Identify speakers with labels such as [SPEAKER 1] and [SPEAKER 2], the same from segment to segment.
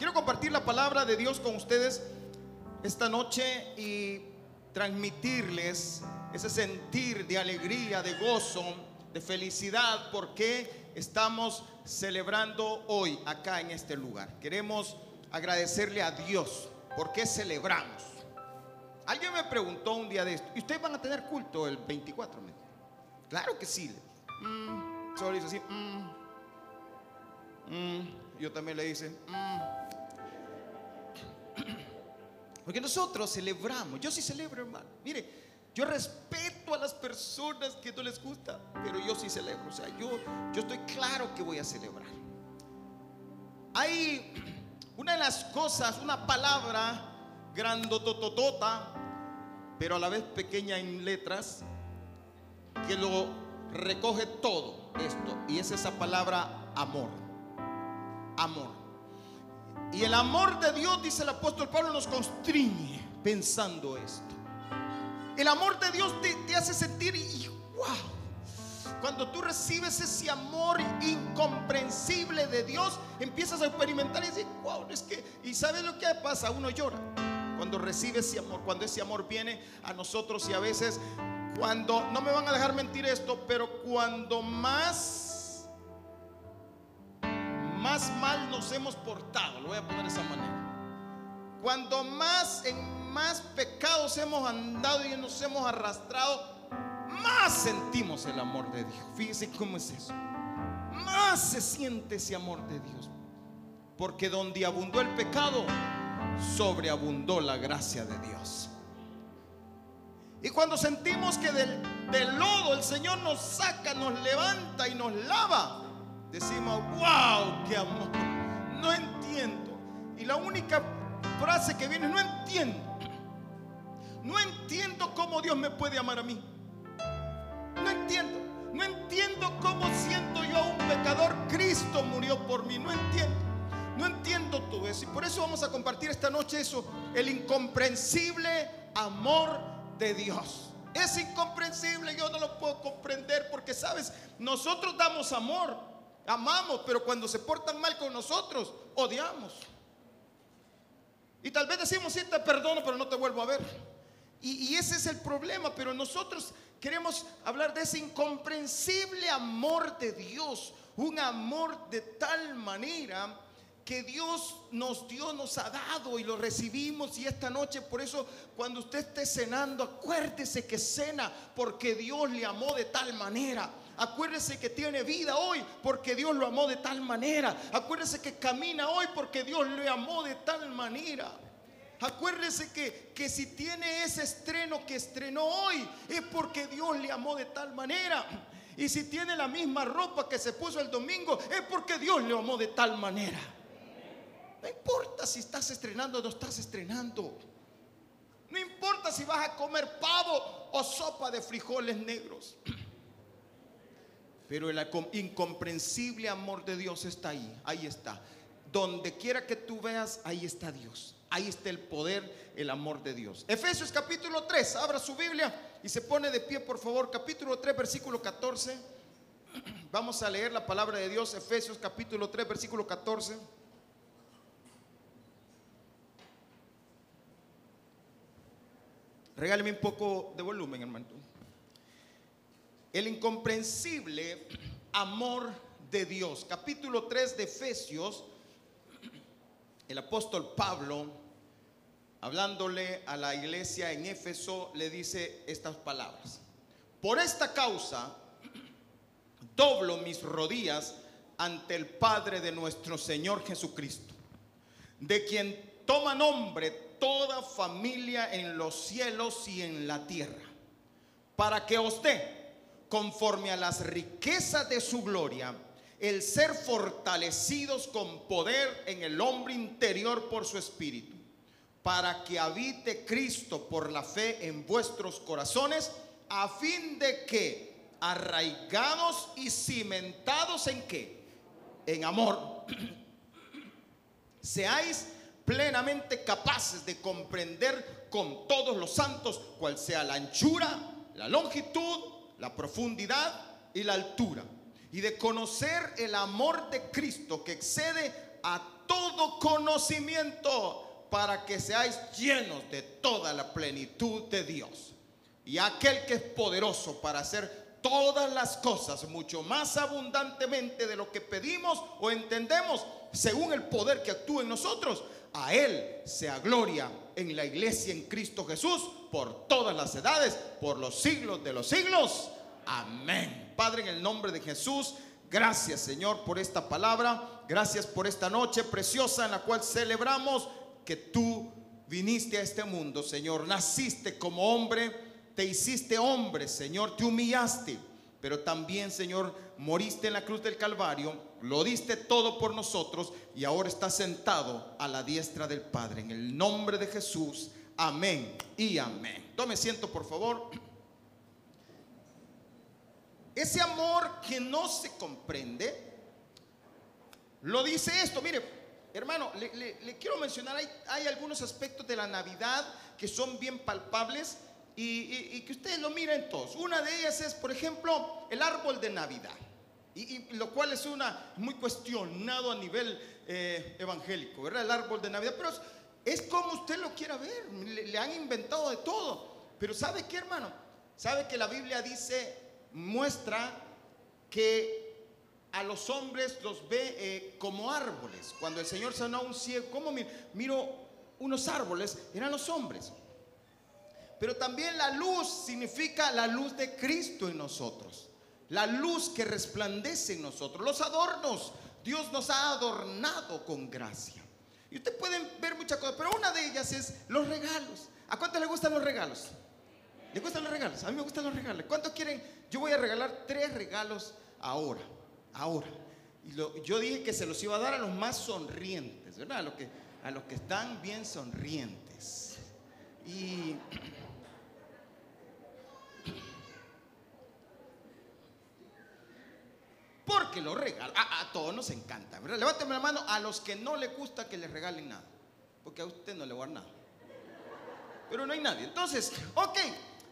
[SPEAKER 1] Quiero compartir la palabra de Dios con ustedes esta noche y transmitirles ese sentir de alegría, de gozo, de felicidad, porque estamos celebrando hoy acá en este lugar. Queremos agradecerle a Dios porque celebramos. Alguien me preguntó un día de esto, ¿y ustedes van a tener culto el 24? Claro que sí. Mm, solo dice así. Mm, mm. Yo también le hice. Porque nosotros celebramos. Yo sí celebro, hermano. Mire, yo respeto a las personas que no les gusta, pero yo sí celebro. O sea, yo, yo estoy claro que voy a celebrar. Hay una de las cosas, una palabra grandototota, pero a la vez pequeña en letras, que lo recoge todo esto. Y es esa palabra amor. Amor. Y el amor de Dios, dice el apóstol Pablo, nos constriñe pensando esto. El amor de Dios te, hace sentir, y, wow, cuando tú recibes ese amor incomprensible de Dios, empiezas a experimentar y decir, wow, es que, y sabes lo que pasa, uno llora cuando recibe ese amor, cuando ese amor viene a nosotros y a veces cuando, no me van a dejar mentir esto, pero cuando más más mal nos hemos portado, lo voy a poner de esa manera. Cuando más en más pecados hemos andado y nos hemos arrastrado, más sentimos el amor de Dios. Fíjese cómo es eso. Más se siente ese amor de Dios. Porque donde abundó el pecado, sobreabundó la gracia de Dios. Y cuando sentimos que del, del lodo el Señor nos saca, nos levanta y nos lava, decimos, wow, qué amor. No entiendo. Y la única frase que viene, no entiendo. No entiendo cómo Dios me puede amar a mí. No entiendo. No entiendo cómo siento yo a un pecador. Cristo murió por mí. No entiendo. No entiendo todo eso. Y por eso vamos a compartir esta noche eso. El incomprensible amor de Dios. Es incomprensible, yo no lo puedo comprender porque, sabes, nosotros damos amor, Amamos, pero cuando se portan mal con nosotros, odiamos. Y tal vez decimos, sí, te perdono, pero no te vuelvo a ver. Y, ese es el problema, pero nosotros queremos hablar de ese incomprensible amor de Dios, un amor de tal manera que Dios nos dio, nos ha dado y lo recibimos. Y esta noche, por eso, cuando usted esté cenando, acuérdese que cena porque Dios le amó de tal manera. Acuérdese que tiene vida hoy porque Dios lo amó de tal manera. Acuérdese que camina hoy porque Dios le amó de tal manera. Acuérdese que, que si tiene ese estreno que estrenó hoy es porque Dios le amó de tal manera. Y si tiene la misma ropa que se puso el domingo es porque Dios le amó de tal manera. No importa si estás estrenando o no estás estrenando. No importa si vas a comer pavo o sopa de frijoles negros. Pero el incomprensible amor de Dios está ahí, ahí está. Donde quiera que tú veas, ahí está Dios. Ahí está el poder, el amor de Dios. Efesios capítulo 3, abra su Biblia y se pone de pie, por favor. Capítulo 3, versículo 14. Vamos a leer la palabra de Dios, Efesios capítulo 3, versículo 14. Regáleme un poco de volumen, hermano el incomprensible amor de Dios. Capítulo 3 de Efesios, el apóstol Pablo, hablándole a la iglesia en Éfeso, le dice estas palabras. Por esta causa, doblo mis rodillas ante el Padre de nuestro Señor Jesucristo, de quien toma nombre toda familia en los cielos y en la tierra, para que os dé conforme a las riquezas de su gloria, el ser fortalecidos con poder en el hombre interior por su espíritu, para que habite Cristo por la fe en vuestros corazones, a fin de que, arraigados y cimentados en qué? En amor, seáis plenamente capaces de comprender con todos los santos cuál sea la anchura, la longitud, la profundidad y la altura, y de conocer el amor de Cristo que excede a todo conocimiento para que seáis llenos de toda la plenitud de Dios. Y aquel que es poderoso para hacer todas las cosas mucho más abundantemente de lo que pedimos o entendemos, según el poder que actúa en nosotros, a Él sea gloria en la iglesia en Cristo Jesús por todas las edades, por los siglos de los siglos. Amén. Padre, en el nombre de Jesús, gracias Señor por esta palabra. Gracias por esta noche preciosa en la cual celebramos que tú viniste a este mundo, Señor. Naciste como hombre, te hiciste hombre, Señor. Te humillaste, pero también, Señor, moriste en la cruz del Calvario. Lo diste todo por nosotros y ahora estás sentado a la diestra del Padre. En el nombre de Jesús. Amén y amén. Tome siento, por favor. Ese amor que no se comprende, lo dice esto. Mire, hermano, le, quiero mencionar, hay, algunos aspectos de la Navidad que son bien palpables y, que ustedes lo miren todos. Una de ellas es, por ejemplo, el árbol de Navidad. Y, lo cual es una muy cuestionado a nivel eh, evangélico, ¿verdad? El árbol de Navidad. Pero es, como usted lo quiera ver. le han inventado de todo. Pero ¿sabe qué, hermano? ¿Sabe que la Biblia dice muestra que a los hombres los ve eh, como árboles. Cuando el Señor sanó a un ciego, ¿cómo miro, unos árboles? Eran los hombres. Pero también la luz significa la luz de Cristo en nosotros. La luz que resplandece en nosotros. Los adornos. Dios nos ha adornado con gracia. Y ustedes pueden ver muchas cosas, pero una de ellas es los regalos. ¿A cuánto le gustan los regalos? ¿Le gustan los regalos? A mí me gustan los regalos. ¿Cuántos quieren? Yo voy a regalar tres regalos ahora. Ahora. Y yo dije que se los iba a dar a los más sonrientes, ¿verdad? A los que, a los que están bien sonrientes. Y. Porque los regalos, a, todos nos encanta, ¿verdad? Levánteme la mano a los que no les gusta que les regalen nada. Porque a usted no le va a dar nada. Pero no hay nadie. Entonces, ok,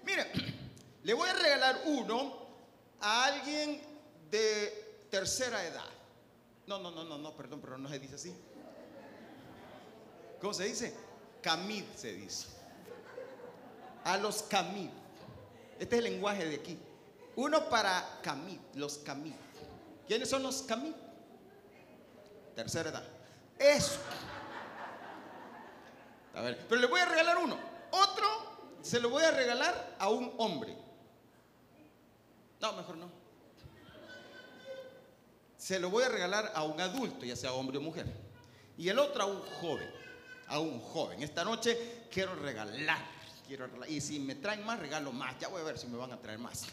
[SPEAKER 1] Mire, le voy a regalar uno a alguien de tercera edad. No, no, no, no, no, perdón, pero no se dice así. ¿Cómo se dice? Camid se dice. A los Camid. Este es el lenguaje de aquí. Uno para Camid, los Camid. ¿Quiénes son los Camid? Tercera edad. Eso. A ver, pero le voy a regalar uno. Otro se lo voy a regalar a un hombre. No, mejor no. Se lo voy a regalar a un adulto, ya sea hombre o mujer. Y el otro a un joven. A un joven. Esta noche quiero regalar. Quiero Y si me traen más, regalo más. Ya voy a ver si me van a traer más.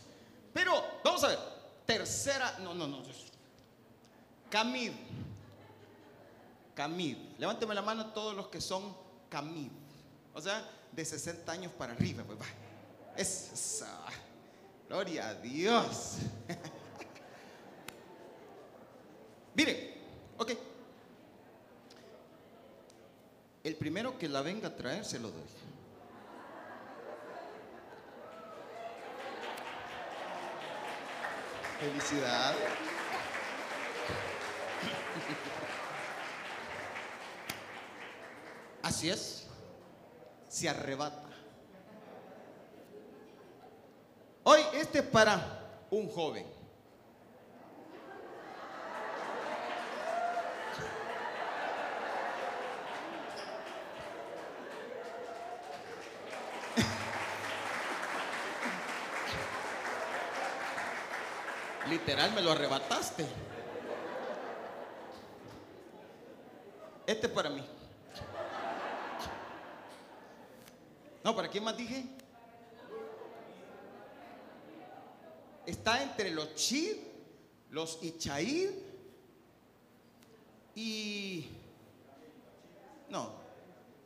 [SPEAKER 1] Pero, vamos a ver. Tercera. No, no, no. Camid. Camid. Levánteme la mano todos los que son Camid. O sea, de 60 años para arriba, pues va. Es, gloria a Dios. Mire, ok. El primero que la venga a traer se lo doy. Felicidad. Así es se arrebata. Hoy este es para un joven. Literal me lo arrebataste. Este es para mí. No, ¿para quién más dije? Está entre los Chid, los Ichaid y... No,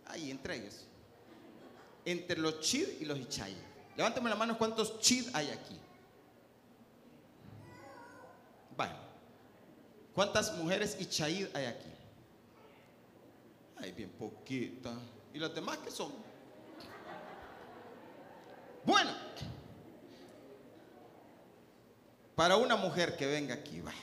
[SPEAKER 1] ahí entre ellos. Entre los Chid y los Ichaid. Levántame la mano cuántos Chid hay aquí. ¿Cuántas mujeres y Ichaid hay aquí? Hay bien poquita. ¿Y las demás qué son? Bueno, para una mujer que venga aquí, va.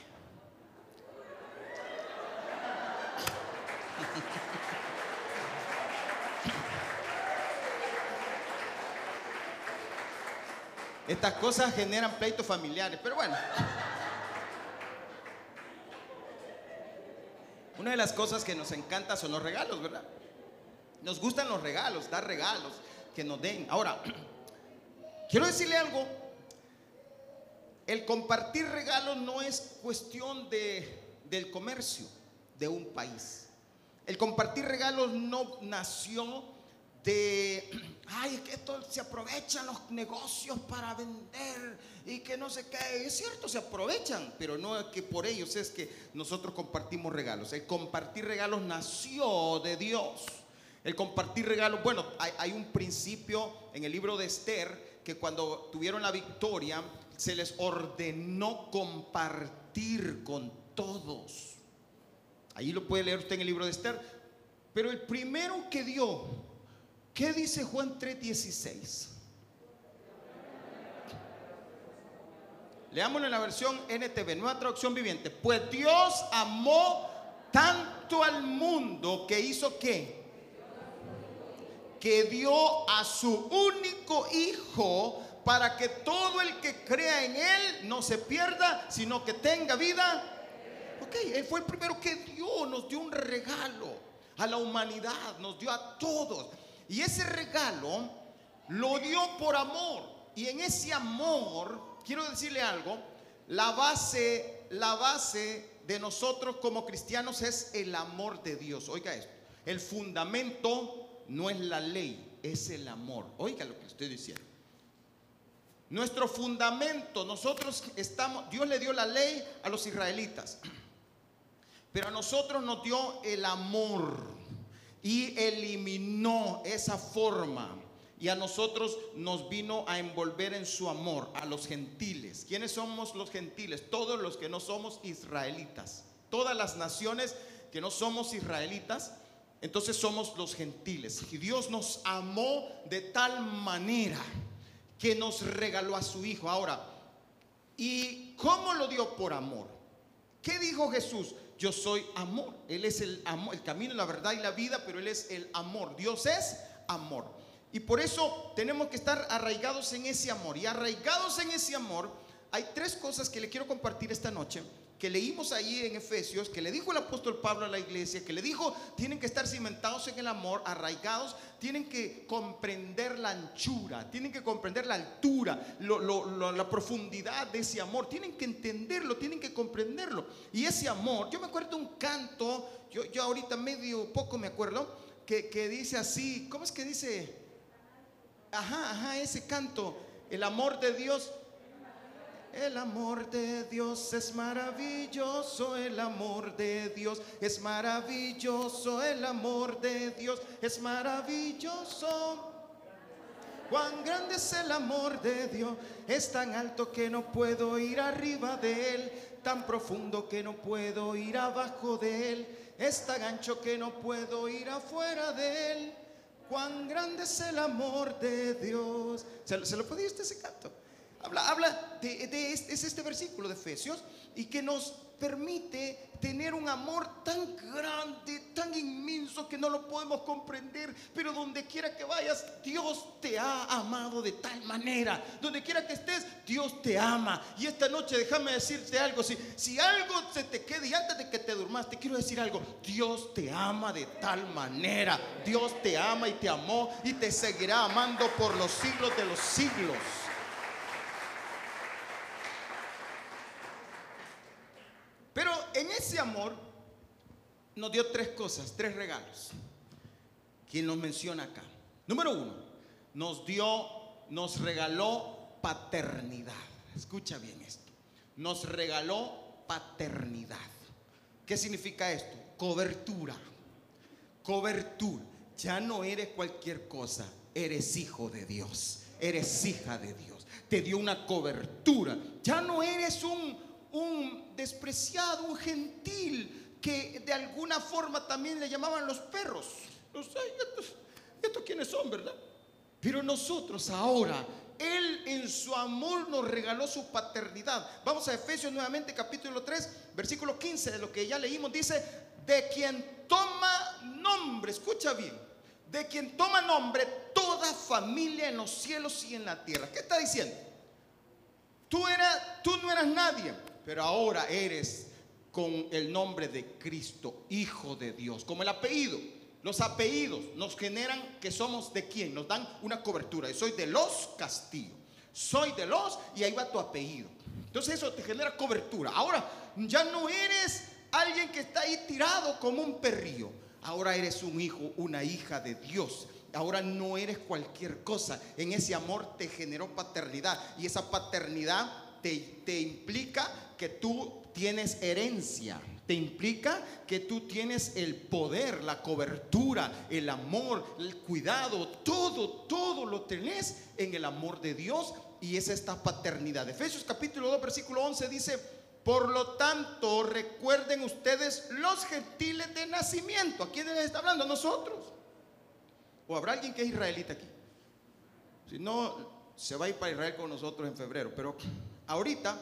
[SPEAKER 1] Estas cosas generan pleitos familiares, pero bueno. Una de las cosas que nos encanta son los regalos, ¿verdad? Nos gustan los regalos, dar regalos, que nos den. Ahora, quiero decirle algo. El compartir regalos no es cuestión de, del comercio de un país. El compartir regalos no nació de, ay, que esto se aprovechan los negocios para vender y que no sé qué. Es cierto, se aprovechan, pero no es que por ellos es que nosotros compartimos regalos. El compartir regalos nació de Dios. El compartir regalos, bueno, hay, hay un principio en el libro de Esther que cuando tuvieron la victoria se les ordenó compartir con todos. Ahí lo puede leer usted en el libro de Esther. Pero el primero que dio, ¿qué dice Juan 3:16? Leámoslo en la versión NTV, nueva traducción viviente. Pues Dios amó tanto al mundo que hizo qué? Que dio a su único hijo para que todo el que crea en él no se pierda, sino que tenga vida. Ok, él fue el primero que dio, nos dio un regalo a la humanidad, nos dio a todos. Y ese regalo lo dio por amor. Y en ese amor, quiero decirle algo, la base, la base de nosotros como cristianos es el amor de Dios. Oiga esto, el fundamento no es la ley, es el amor. Oiga lo que estoy diciendo. Nuestro fundamento, nosotros estamos, Dios le dio la ley a los israelitas, pero a nosotros nos dio el amor y eliminó esa forma. Y a nosotros nos vino a envolver en su amor, a los gentiles. ¿Quiénes somos los gentiles? Todos los que no somos israelitas. Todas las naciones que no somos israelitas, entonces somos los gentiles. Y Dios nos amó de tal manera que nos regaló a su Hijo. Ahora, ¿y cómo lo dio por amor? ¿Qué dijo Jesús? Yo soy amor. Él es el amor, el camino, la verdad y la vida, pero Él es el amor. Dios es amor. Y por eso tenemos que estar arraigados en ese amor. Y arraigados en ese amor, hay tres cosas que le quiero compartir esta noche que leímos ahí en Efesios, que le dijo el apóstol Pablo a la iglesia, que le dijo, tienen que estar cimentados en el amor, arraigados, tienen que comprender la anchura, tienen que comprender la altura, la profundidad de ese amor, tienen que entenderlo, tienen que comprenderlo. Y ese amor, yo me acuerdo un canto, yo, yo ahorita medio poco me acuerdo, que, que dice así, ¿cómo es que dice? Ajá, ajá, ese canto, el amor de Dios el amor de Dios es maravilloso, el amor de Dios es maravilloso, el amor de Dios es maravilloso. Cuán grande es el amor de Dios, es tan alto que no puedo ir arriba de él, tan profundo que no puedo ir abajo de él, es tan ancho que no puedo ir afuera de él. Cuán grande es el amor de Dios. ¿Se, lo puede ese canto? Habla, de, este, es este versículo de Efesios y que nos permite tener un amor tan grande, tan inmenso que no lo podemos comprender, pero donde quiera que vayas, Dios te ha amado de tal manera. Donde quiera que estés, Dios te ama. Y esta noche déjame decirte algo, si, si algo se te quede y antes de que te durmas, te quiero decir algo, Dios te ama de tal manera. Dios te ama y te amó y te seguirá amando por los siglos de los siglos. Pero en ese amor nos dio tres cosas, tres regalos. ¿Quién nos menciona acá? Número uno, nos dio, nos regaló paternidad. Escucha bien esto. Nos regaló paternidad. ¿Qué significa esto? Cobertura. Cobertura. Ya no eres cualquier cosa, eres hijo de Dios, eres hija de Dios. Te dio una cobertura. Ya no eres un un despreciado, un gentil, que de alguna forma también le llamaban los perros. Los, estos, estos quiénes son, ¿verdad? Pero nosotros ahora, Él en su amor nos regaló su paternidad. Vamos a Efesios nuevamente, capítulo 3, versículo 15 de lo que ya leímos. Dice, de quien toma nombre, escucha bien, de quien toma nombre toda familia en los cielos y en la tierra. ¿Qué está diciendo? Tú, tú no eras nadie, pero ahora eres con el nombre de Cristo, Hijo de Dios, como el apellido. Los apellidos nos generan que somos de quién, nos dan una cobertura. Soy de los Castillo, soy de los y ahí va tu apellido. Entonces eso te genera cobertura. Ahora ya no eres alguien que está ahí tirado como un perrillo. Ahora eres un hijo, una hija de Dios. Ahora no eres cualquier cosa. En ese amor te generó paternidad. Y esa paternidad te, implica que tú tienes herencia. Te implica que tú tienes el poder, la cobertura, el amor, el cuidado, todo, todo lo tenés en el amor de Dios y es esta paternidad. Efesios capítulo 2, versículo 11 dice, por lo tanto, recuerden ustedes los gentiles de nacimiento. ¿A quiénes les está hablando? ¿A nosotros? ¿O habrá alguien que es israelita aquí? Si no, se va a ir para Israel con nosotros en febrero. Pero ahorita,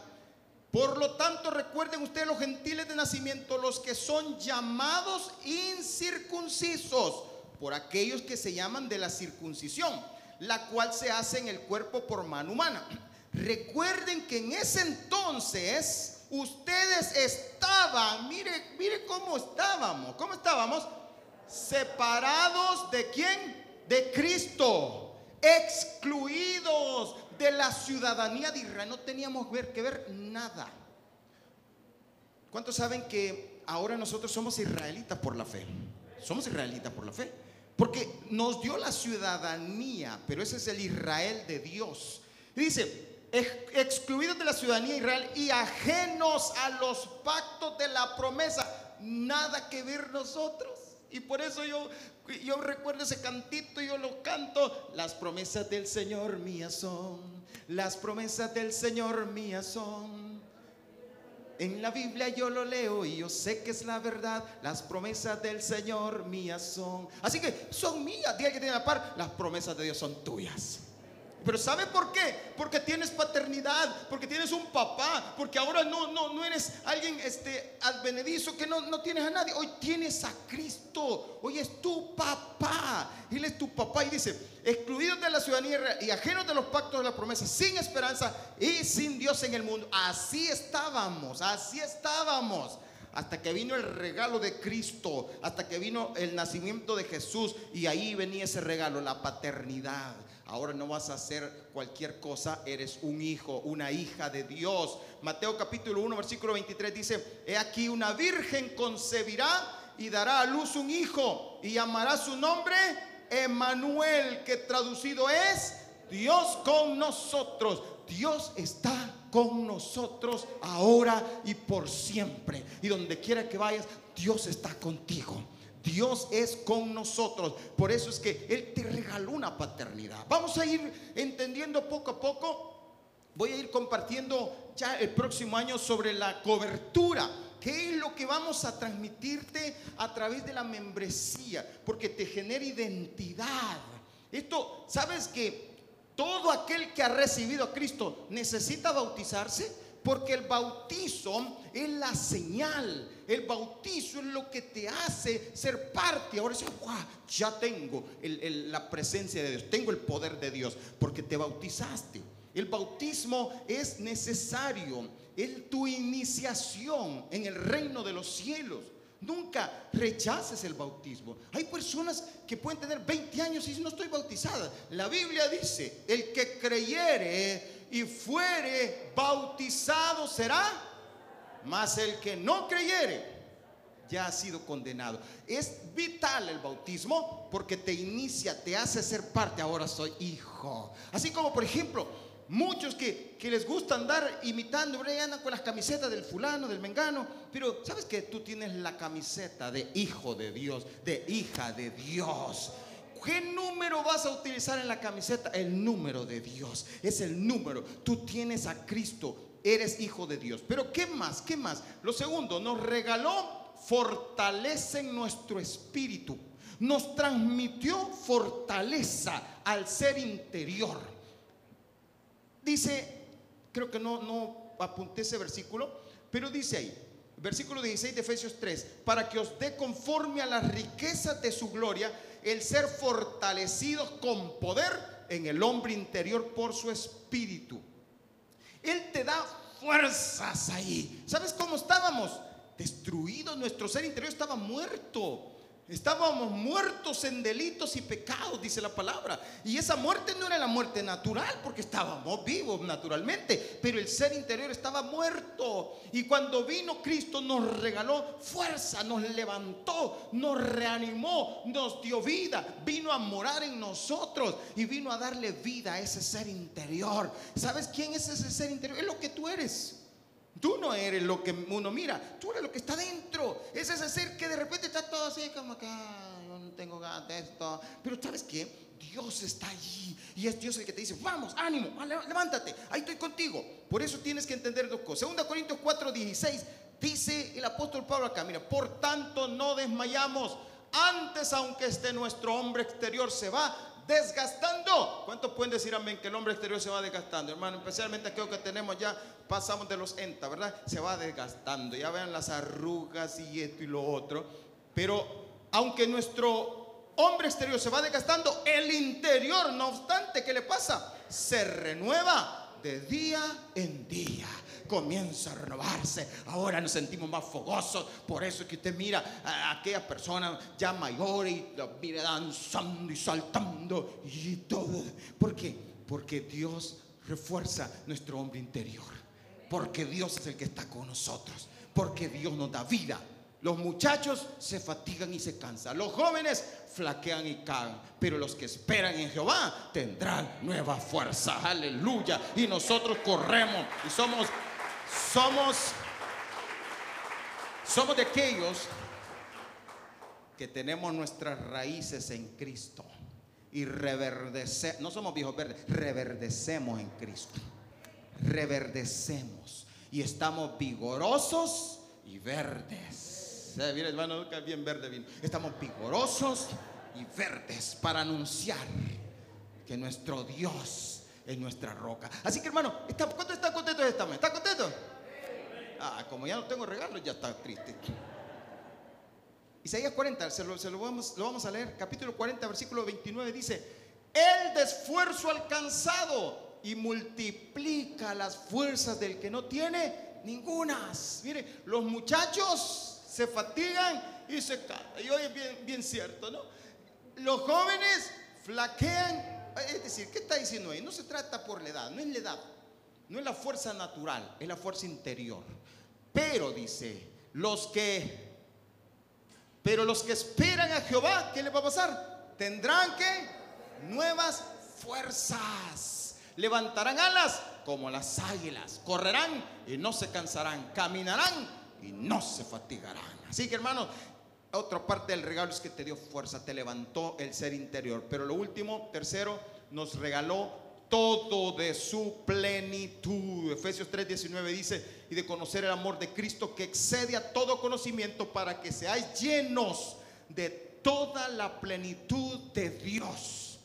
[SPEAKER 1] por lo tanto, recuerden ustedes los gentiles de nacimiento, los que son llamados incircuncisos, por aquellos que se llaman de la circuncisión, la cual se hace en el cuerpo por mano humana. Recuerden que en ese entonces ustedes estaban, mire, mire cómo estábamos, ¿cómo estábamos? Separados de quién? De Cristo, excluidos de la ciudadanía de Israel. No teníamos que ver nada. ¿Cuántos saben que ahora nosotros somos israelitas por la fe? Somos israelitas por la fe. Porque nos dio la ciudadanía, pero ese es el Israel de Dios. dice, excluidos de la ciudadanía de Israel y ajenos a los pactos de la promesa. Nada que ver nosotros. Y por eso yo, yo recuerdo ese cantito, yo lo canto. Las promesas del Señor mías son. Las promesas del Señor mías son. En la Biblia yo lo leo y yo sé que es la verdad. Las promesas del Señor mías son. Así que son mías. Diga que tiene la par. Las promesas de Dios son tuyas. Pero ¿sabe por qué? Porque tienes paternidad, porque tienes un papá, porque ahora no, no, no eres alguien este, advenedizo que no, no tienes a nadie. Hoy tienes a Cristo, hoy es tu papá. Él es tu papá y dice, excluidos de la ciudadanía y ajenos de los pactos de la promesa, sin esperanza y sin Dios en el mundo. Así estábamos, así estábamos hasta que vino el regalo de Cristo, hasta que vino el nacimiento de Jesús y ahí venía ese regalo, la paternidad. Ahora no vas a hacer cualquier cosa, eres un hijo, una hija de Dios. Mateo capítulo 1, versículo 23 dice, he aquí una virgen concebirá y dará a luz un hijo y llamará su nombre Emanuel, que traducido es Dios con nosotros. Dios está con nosotros ahora y por siempre. Y donde quiera que vayas, Dios está contigo. Dios es con nosotros. Por eso es que Él te regaló una paternidad. Vamos a ir entendiendo poco a poco. Voy a ir compartiendo ya el próximo año sobre la cobertura. ¿Qué es lo que vamos a transmitirte a través de la membresía? Porque te genera identidad. Esto, ¿sabes que todo aquel que ha recibido a Cristo necesita bautizarse? Porque el bautizo es la señal. El bautizo es lo que te hace ser parte. Ahora wow, ya tengo la presencia de Dios, tengo el poder de Dios, porque te bautizaste. El bautismo es necesario, es tu iniciación en el reino de los cielos. Nunca rechaces el bautismo. Hay personas que pueden tener 20 años y no estoy bautizada. La Biblia dice, el que creyere y fuere bautizado será, mas el que no creyere ya ha sido condenado. Es vital el bautismo porque te inicia, te hace ser parte. Ahora soy hijo. Así como, por ejemplo, muchos que, les gusta andar imitando, andan con las camisetas del fulano, del mengano, pero sabes que tú tienes la camiseta de hijo de Dios, de hija de Dios. ¿Qué número vas a utilizar en la camiseta? El número de Dios. Es el número. Tú tienes a Cristo. Eres hijo de Dios. Pero ¿qué más? ¿Qué más? Lo segundo, nos regaló fortaleza en nuestro espíritu. Nos transmitió fortaleza al ser interior. Dice, creo que no, no apunté ese versículo, pero dice ahí, versículo 16 de Efesios 3, para que os dé conforme a las riquezas de su gloria el ser fortalecidos con poder en el hombre interior por su espíritu. Él te da fuerzas ahí. ¿Sabes cómo estábamos? Destruidos, nuestro ser interior estaba muerto. Estábamos muertos en delitos y pecados, dice la palabra. Y esa muerte no era la muerte natural, porque estábamos vivos naturalmente, pero el ser interior estaba muerto. Y cuando vino Cristo nos regaló fuerza, nos levantó, nos reanimó, nos dio vida, vino a morar en nosotros y vino a darle vida a ese ser interior. ¿Sabes quién es ese ser interior? Es lo que tú eres. Tú no eres lo que uno mira, tú eres lo que está dentro. Es ese ser que de repente está todo así como acá, yo no tengo ganas de esto. Pero ¿sabes qué? Dios está allí y es Dios el que te dice, vamos, ánimo, levántate, ahí estoy contigo. Por eso tienes que entender dos cosas. Segunda Corintios 4, 16, dice el apóstol Pablo acá, mira, por tanto no desmayamos. Antes, aunque este nuestro hombre exterior se va, desgastando. ¿Cuántos pueden decir amén que el hombre exterior se va desgastando? Hermano, especialmente aquello que tenemos ya, pasamos de los enta, ¿verdad? Se va desgastando. Ya vean las arrugas y esto y lo otro. Pero aunque nuestro hombre exterior se va desgastando, el interior, no obstante, ¿qué le pasa? Se renueva de día en día comienza a renovarse. Ahora nos sentimos más fogosos. Por eso es que usted mira a aquellas personas ya mayores y los mira danzando y saltando y todo. ¿Por qué? Porque Dios refuerza nuestro hombre interior. Porque Dios es el que está con nosotros. Porque Dios nos da vida. Los muchachos se fatigan y se cansan. Los jóvenes flaquean y caen. Pero los que esperan en Jehová tendrán nueva fuerza. Aleluya. Y nosotros corremos y somos somos, somos de aquellos que tenemos nuestras raíces en Cristo y reverdecemos, no somos viejos verdes, reverdecemos en Cristo. Reverdecemos y estamos vigorosos y verdes. Mira, hermano, bien verde. Estamos vigorosos y verdes para anunciar que nuestro Dios es nuestra roca. Así que hermano, ¿cuánto está contento de esta ¿Está contento? Ah, como ya no tengo regalos, ya está triste. Isaías 40, se, lo, vamos, lo vamos a leer. Capítulo 40, versículo 29 dice, el de esfuerzo alcanzado y multiplica las fuerzas del que no tiene ningunas. Mire, los muchachos se fatigan y se caen. Y hoy es bien, bien cierto, ¿no? Los jóvenes flaquean. Es decir, ¿qué está diciendo ahí? No se trata por la edad, no es la edad. No es la fuerza natural, es la fuerza interior. Pero dice, los que pero los que esperan a Jehová, ¿qué les va a pasar? Tendrán que nuevas fuerzas. Levantarán alas como las águilas. Correrán y no se cansarán. Caminarán y no se fatigarán. Así que hermano, otra parte del regalo es que te dio fuerza, te levantó el ser interior. Pero lo último, tercero, nos regaló todo de su plenitud. Efesios 3:19 dice, y de conocer el amor de Cristo que excede a todo conocimiento para que seáis llenos de toda la plenitud de Dios.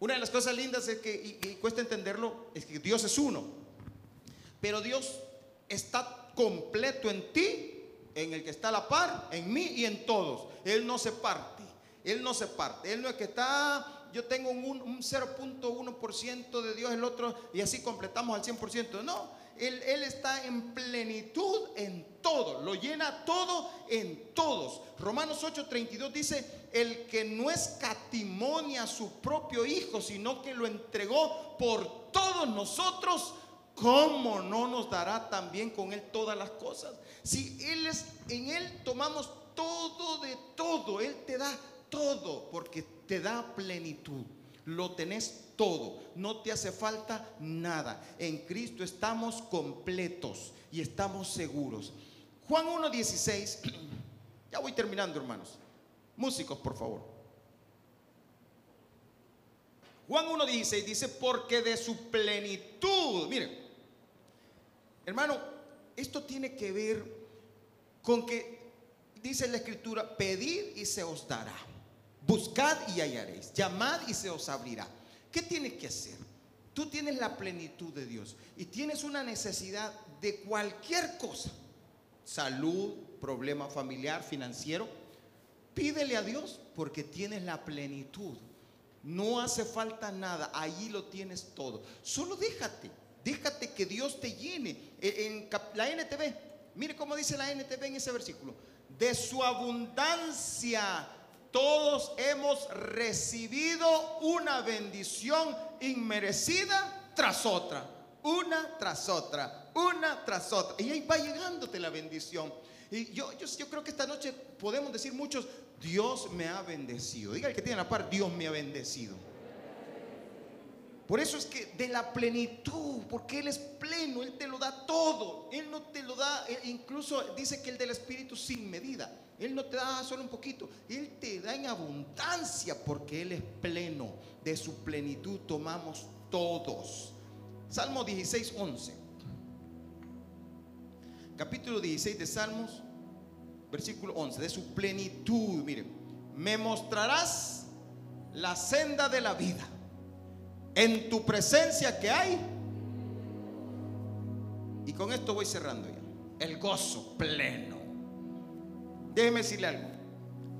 [SPEAKER 1] Una de las cosas lindas es que, y, cuesta entenderlo, es que Dios es uno, pero Dios está completo en ti, en el que está a la par, en mí y en todos. Él no se parte, Él no se parte, Él no es que está yo tengo un, un 0.1% de Dios, el otro, y así completamos al 100%. No, él, está en plenitud en todo, lo llena todo en todos. Romanos 8:32 dice, el que no escatimonia a su propio Hijo, sino que lo entregó por todos nosotros, ¿cómo no nos dará también con Él todas las cosas? Si Él es, en Él tomamos todo de todo, Él te da todo, porque te da plenitud. Lo tenés todo, no te hace falta nada. En Cristo estamos completos y estamos seguros. Juan 1.16, ya voy terminando hermanos. Músicos, por favor. Juan 1.16 dice, porque de su plenitud, miren, hermano, esto tiene que ver con que, dice la escritura, pedir y se os dará. Buscad y hallaréis. Llamad y se os abrirá. ¿Qué tienes que hacer? Tú tienes la plenitud de Dios y tienes una necesidad de cualquier cosa. Salud, problema familiar, financiero. Pídele a Dios porque tienes la plenitud. No hace falta nada, allí lo tienes todo. Solo déjate, Déjate que Dios te llene. E, la NTV, mire cómo dice la NTV en ese versículo. De su abundancia todos hemos recibido una bendición inmerecida tras otra. Una tras otra, una tras otra. Y ahí va llegándote la bendición. Y yo, yo, yo creo que esta noche podemos decir muchos, Dios me ha bendecido. Diga el que tiene la par, Dios me ha bendecido. Por eso es que de la plenitud, porque Él es pleno, Él te lo da todo. Él no te lo da, incluso dice que el del Espíritu sin medida. Él no te da solo un poquito, Él te da en abundancia porque Él es pleno. De su plenitud tomamos todos. Salmo 16, 11. Capítulo 16 de Salmos, versículo 11. De su plenitud, mire, me mostrarás la senda de la vida en tu presencia que hay. Y con esto voy cerrando ya. El gozo pleno. Déjeme decirle algo.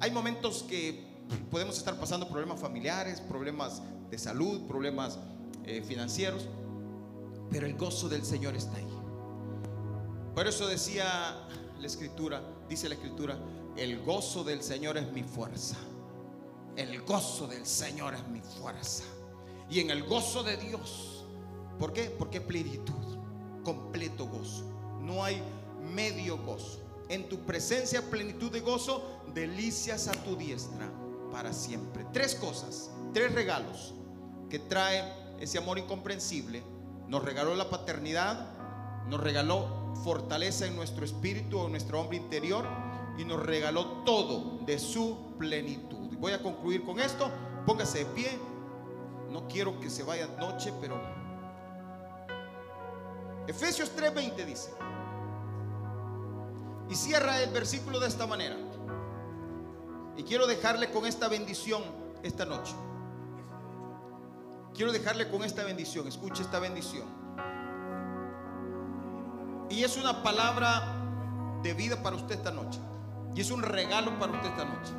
[SPEAKER 1] Hay momentos que podemos estar pasando problemas familiares, problemas de salud, problemas eh, financieros, pero el gozo del Señor está ahí. Por eso decía la escritura, dice la escritura, el gozo del Señor es mi fuerza. El gozo del Señor es mi fuerza y en el gozo de Dios. ¿Por qué? Porque plenitud, completo gozo. No hay medio gozo. En tu presencia, plenitud de gozo, delicias a tu diestra para siempre. Tres cosas, tres regalos que trae ese amor incomprensible. Nos regaló la paternidad, nos regaló fortaleza en nuestro espíritu, en nuestro hombre interior y nos regaló todo de su plenitud. Voy a concluir con esto. Póngase de pie. No quiero que se vaya noche, pero Efesios 3:20 dice. Y cierra el versículo de esta manera. Y quiero dejarle con esta bendición esta noche. Quiero dejarle con esta bendición. Escuche esta bendición. Y es una palabra de vida para usted esta noche. Y es un regalo para usted esta noche.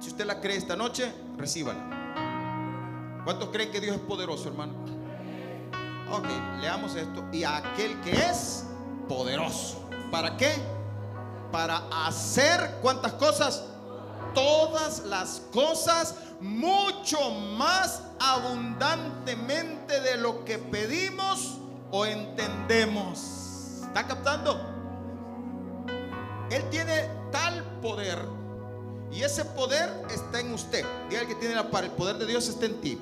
[SPEAKER 1] Si usted la cree esta noche, recíbala. ¿Cuántos creen que Dios es poderoso, hermano? Ok, leamos esto. Y aquel que es poderoso. ¿Para qué? Para hacer cuántas cosas? Todas las cosas mucho más abundantemente de lo que pedimos o entendemos. ¿Está captando? Él tiene tal poder y ese poder está en usted. Diga el que tiene la par, el poder de Dios está en ti.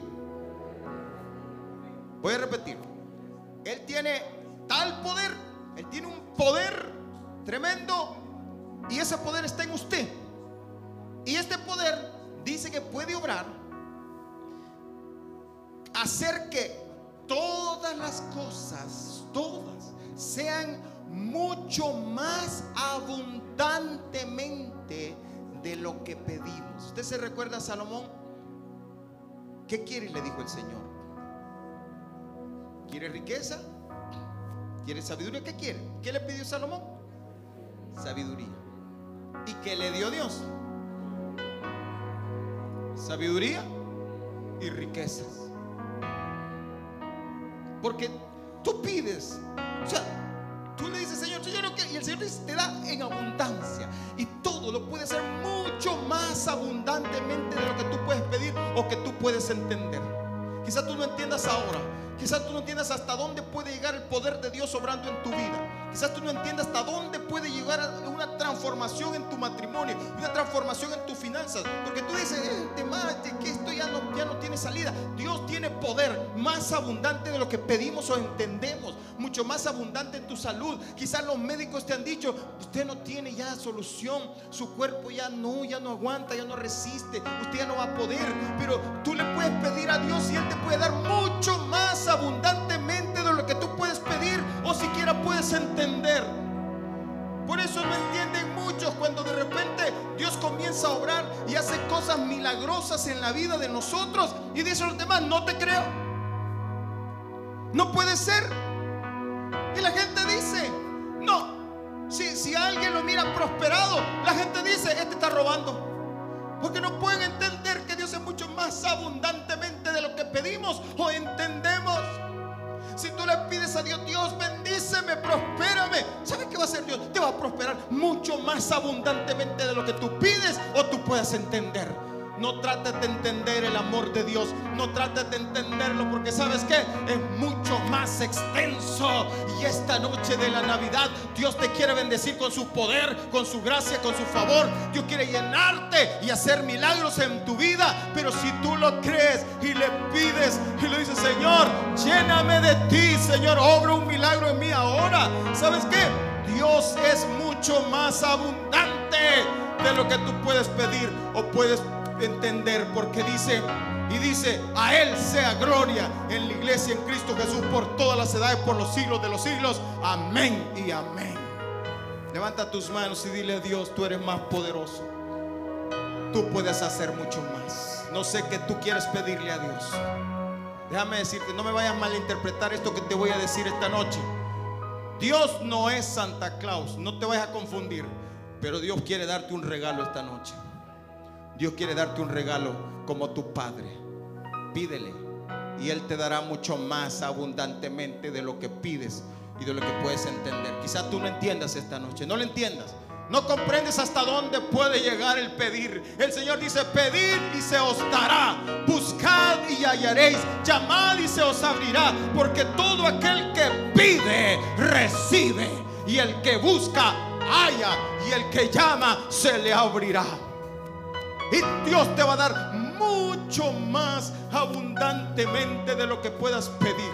[SPEAKER 1] Voy a repetir. Él tiene tal poder, Él tiene un poder tremendo y ese poder está en usted. Y este poder dice que puede obrar, hacer que todas las cosas, todas, sean mucho más abundantemente de lo que pedimos. ¿Usted se recuerda a Salomón? ¿Qué quiere? Le dijo el Señor. ¿Quiere riqueza? ¿Quiere sabiduría? ¿Qué quiere? ¿Qué le pidió Salomón? Sabiduría. ¿Y qué le dio Dios? Sabiduría y riquezas. Porque tú pides, o sea, tú le dices, Señor, yo no quiero, y el Señor te da en abundancia. Y todo lo puede ser mucho más abundantemente de lo que tú puedes pedir o que tú puedes entender. Quizás tú no entiendas ahora, Quizás tú no entiendas hasta dónde puede llegar el poder de Dios obrando en tu vida. Quizás tú no entiendas hasta dónde puede llegar una transformación en tu matrimonio, una transformación en tus finanzas. Porque tú dices, este que esto ya no tiene salida. Dios tiene poder más abundante de lo que pedimos o entendemos. Mucho más abundante en tu salud. Quizás los médicos te han dicho, usted no tiene ya solución. Su cuerpo ya no, ya no aguanta, ya no resiste. Usted ya no va a poder. Pero tú le puedes pedir a Dios y Él te puede dar mucho más abundantemente de lo que tú puedes pedir o siquiera puedes entender. Por eso no entienden muchos cuando de repente Dios comienza a obrar y hace cosas milagrosas en la vida de nosotros y dice a los demás, no te creo. No puede ser. Y la gente dice, no. Si, si alguien lo mira prosperado, la gente dice, este está robando. Porque no pueden entender que Dios es mucho más abundantemente de lo que pedimos o entendemos. Si tú le pides a Dios, Dios bendíceme, prospérame. ¿Sabes qué va a hacer Dios? Te va a prosperar mucho más abundantemente de lo que tú pides o tú puedas entender. No trates de entender el amor de Dios. No trates de entenderlo porque sabes que es mucho más extenso. Y esta noche de la Navidad Dios te quiere bendecir con su poder, con su gracia, con su favor. Dios quiere llenarte y hacer milagros en tu vida. Pero si tú lo crees y le pides y le dices, Señor, lléname de ti, Señor, obra un milagro en mí ahora. ¿Sabes qué? Dios es mucho más abundante de lo que tú puedes pedir o puedes entender porque dice y dice, a Él sea gloria en la iglesia en Cristo Jesús por todas las edades, por los siglos de los siglos. Amén y amén. Levanta tus manos y dile a Dios, tú eres más poderoso. Tú puedes hacer mucho más. No sé qué tú quieres pedirle a Dios. Déjame decirte, no me vayas a malinterpretar esto que te voy a decir esta noche. Dios no es Santa Claus, no te vayas a confundir, pero Dios quiere darte un regalo esta noche. Dios quiere darte un regalo como tu Padre. Pídele y Él te dará mucho más abundantemente de lo que pides y de lo que puedes entender. Quizá tú no entiendas esta noche, no lo entiendas. No comprendes hasta dónde puede llegar el pedir. El Señor dice, pedid y se os dará. Buscad y hallaréis. Llamad y se os abrirá. Porque todo aquel que pide, recibe. Y el que busca, halla. Y el que llama, se le abrirá. Y Dios te va a dar mucho más abundantemente de lo que puedas pedir.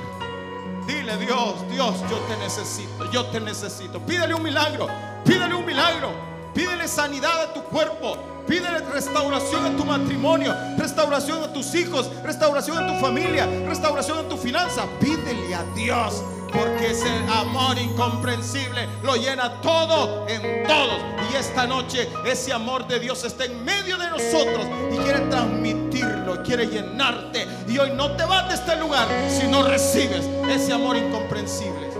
[SPEAKER 1] Dile Dios, Dios, yo te necesito, yo te necesito. Pídele un milagro, pídele un milagro, pídele sanidad a tu cuerpo, pídele restauración en tu matrimonio, restauración a tus hijos, restauración en tu familia, restauración en tu finanza. Pídele a Dios porque ese amor incomprensible lo llena todo en todos. Y esta noche ese amor de Dios está en medio de nosotros y quiere transmitirlo, quiere llenarte. Y hoy no te vas de este lugar si no recibes ese amor incomprensible.